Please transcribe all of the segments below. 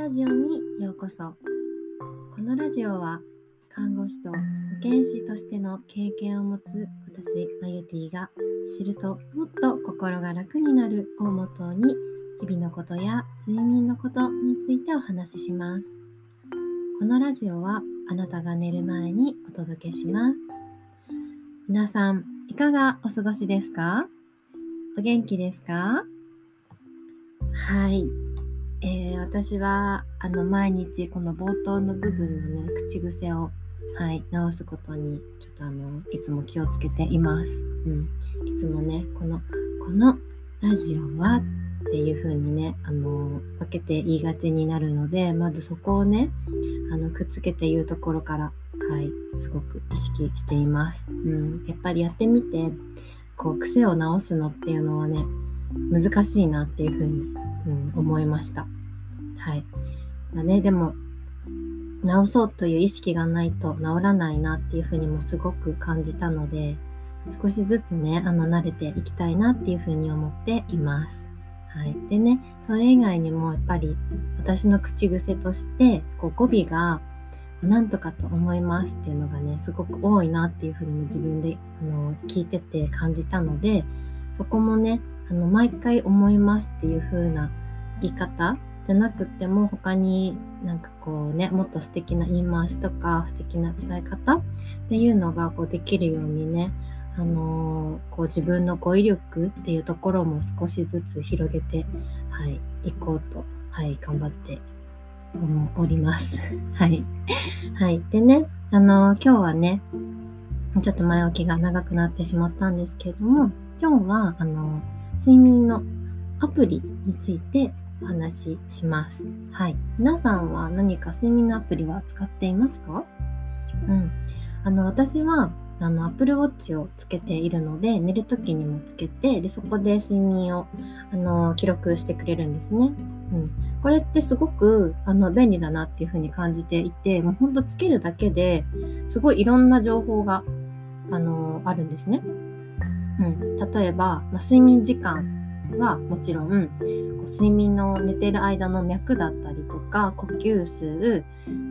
ラジオにようこそ。このラジオは看護師と保健師としての経験を持つ私マユティが知るともっと心が楽になるをもとに日々のことや睡眠のことについてお話しします。このラジオはあなたが寝る前にお届けします。皆さんいかがお過ごしですか？お元気ですか？はい。えー、私はあの毎日この冒頭の部分のね口癖を、はい、直すことにちょっとあのいつも気をつけています。うん、いつもねこのこのラジオはっていう風にねあの分けて言いがちになるのでまずそこをねあのくっつけて言うところからはいすごく意識しています。うん、やっぱりやってみてこう癖を直すのっていうのはね難しいなっていう風にうん、思いました。はい。まあね、でも、治そうという意識がないと治らないなっていうふうにもすごく感じたので、少しずつね、あの、慣れていきたいなっていうふうに思っています。はい。でね、それ以外にもやっぱり私の口癖として、こう語尾が、なんとかと思いますっていうのがね、すごく多いなっていうふうにも自分であの聞いてて感じたので、そこもね、あの毎回思いますっていう風な言い方じゃなくても他になんかこうねもっと素敵な言い回しとか素敵な伝え方っていうのがこうできるようにねあのー、こう自分の語彙力っていうところも少しずつ広げてはい行こうとはい頑張っております。はい。はい。でね、あのー、今日はね、ちょっと前置きが長くなってしまったんですけれども、今日は、あのー睡眠のアプリについてお話しします。はい。皆さんは何か睡眠のアプリは使っていますか？うん。あの、私は、あの、Apple Watch をつけているので、寝る時にもつけて、で、そこで睡眠を、あの、記録してくれるんですね。うん。これってすごく、あの、便利だなっていうふうに感じていて、もうほんとつけるだけですごいいろんな情報が、あの、あるんですね。うん、例えば、まあ、睡眠時間はもちろん睡眠の寝てる間の脈だったりとか呼吸数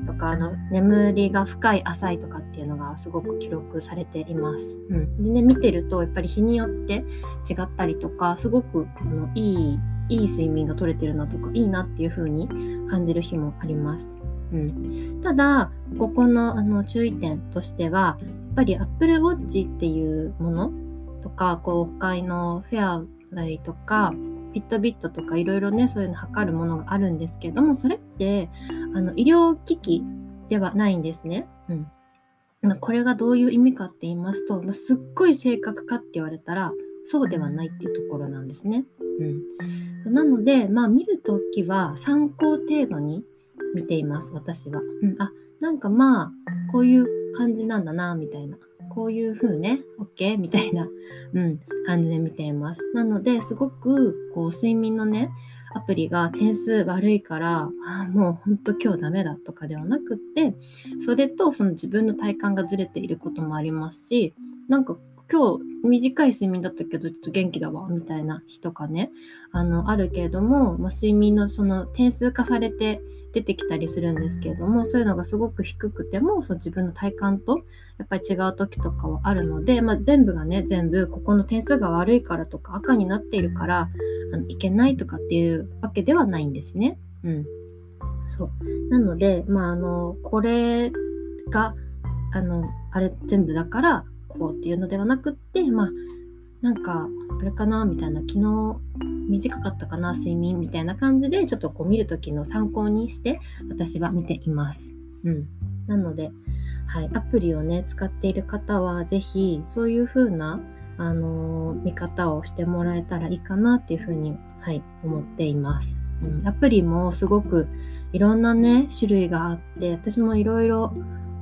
とかあの眠りが深い浅いとかっていうのがすごく記録されています。うん、でね見てるとやっぱり日によって違ったりとかすごくあのいいいい睡眠が取れてるなとかいいなっていう風に感じる日もあります。うん、ただここのあの注意点としてはやっぱり Apple Watch っていうものとか、こう、他のフェアライとか、ピットビットとかいろいろね、そういうの測るものがあるんですけども、それって、あの、医療機器ではないんですね。うん。これがどういう意味かって言いますと、まあ、すっごい正確かって言われたら、そうではないっていうところなんですね。うん。なので、まあ見るときは参考程度に見ています、私は。うん。あ、なんかまあ、こういう感じなんだな、みたいな。こういう風ね、OK? みたいな、うん、感じで見ています。なので、すごく、こう、睡眠のね、アプリが点数悪いから、あもうほんと今日ダメだとかではなくって、それとその自分の体感がずれていることもありますし、なんか今日短い睡眠だったけどちょっと元気だわみたいな日とかね、あの、あるけれども、まあ、睡眠のその点数化されて出てきたりするんですけれどもそういうのがすごく低くてもそう自分の体感とやっぱり違う時とかはあるので、まあ、全部がね全部ここの点数が悪いからとか赤になっているからあのいけないとかっていうわけではないんですね。うん、そうなので、まあ、あのこれがあのあれ全部だからこうっていうのではなくってまあなんかあれかなみたいな昨日短かったかな睡眠みたいな感じでちょっとこう見る時の参考にして私は見ています。うん、なので、はい、アプリをね使っている方は是非そういう風なあのー、見方をしてもらえたらいいかなっていう風にはい思っています。うん、アプリもすごくいろんなね種類があって私もいろいろ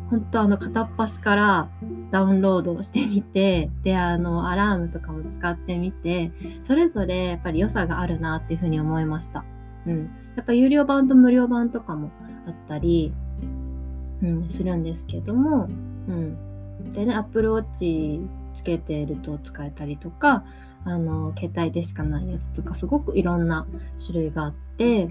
本当あの片っ端からダウンロードをしてみてであのアラームとかも使ってみてそれぞれやっぱり良さがあるなっていうふうに思いました。うん、やっぱ有料版と無料版とかもあったり、うん、するんですけども、うん、でね Apple Watch つけてると使えたりとかあの携帯でしかないやつとかすごくいろんな種類があって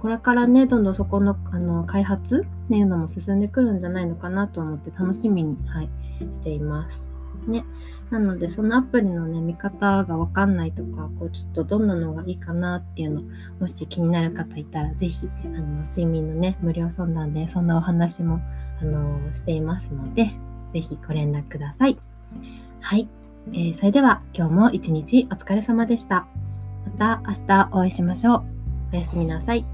これからね、どんどんそこのあの開発っていうのも進んでくるんじゃないのかなと思って楽しみに、はい、しています。ね。なので、そのアプリのね、見方がわかんないとか、こう、ちょっとどんなのがいいかなっていうの、もし気になる方いたら、ぜひ、あの、睡眠のね、無料相談で、そんなお話も、あの、していますので、ぜひご連絡ください。はい。えー、それでは、今日も一日お疲れ様でした。また明日お会いしましょう。おやすみなさい。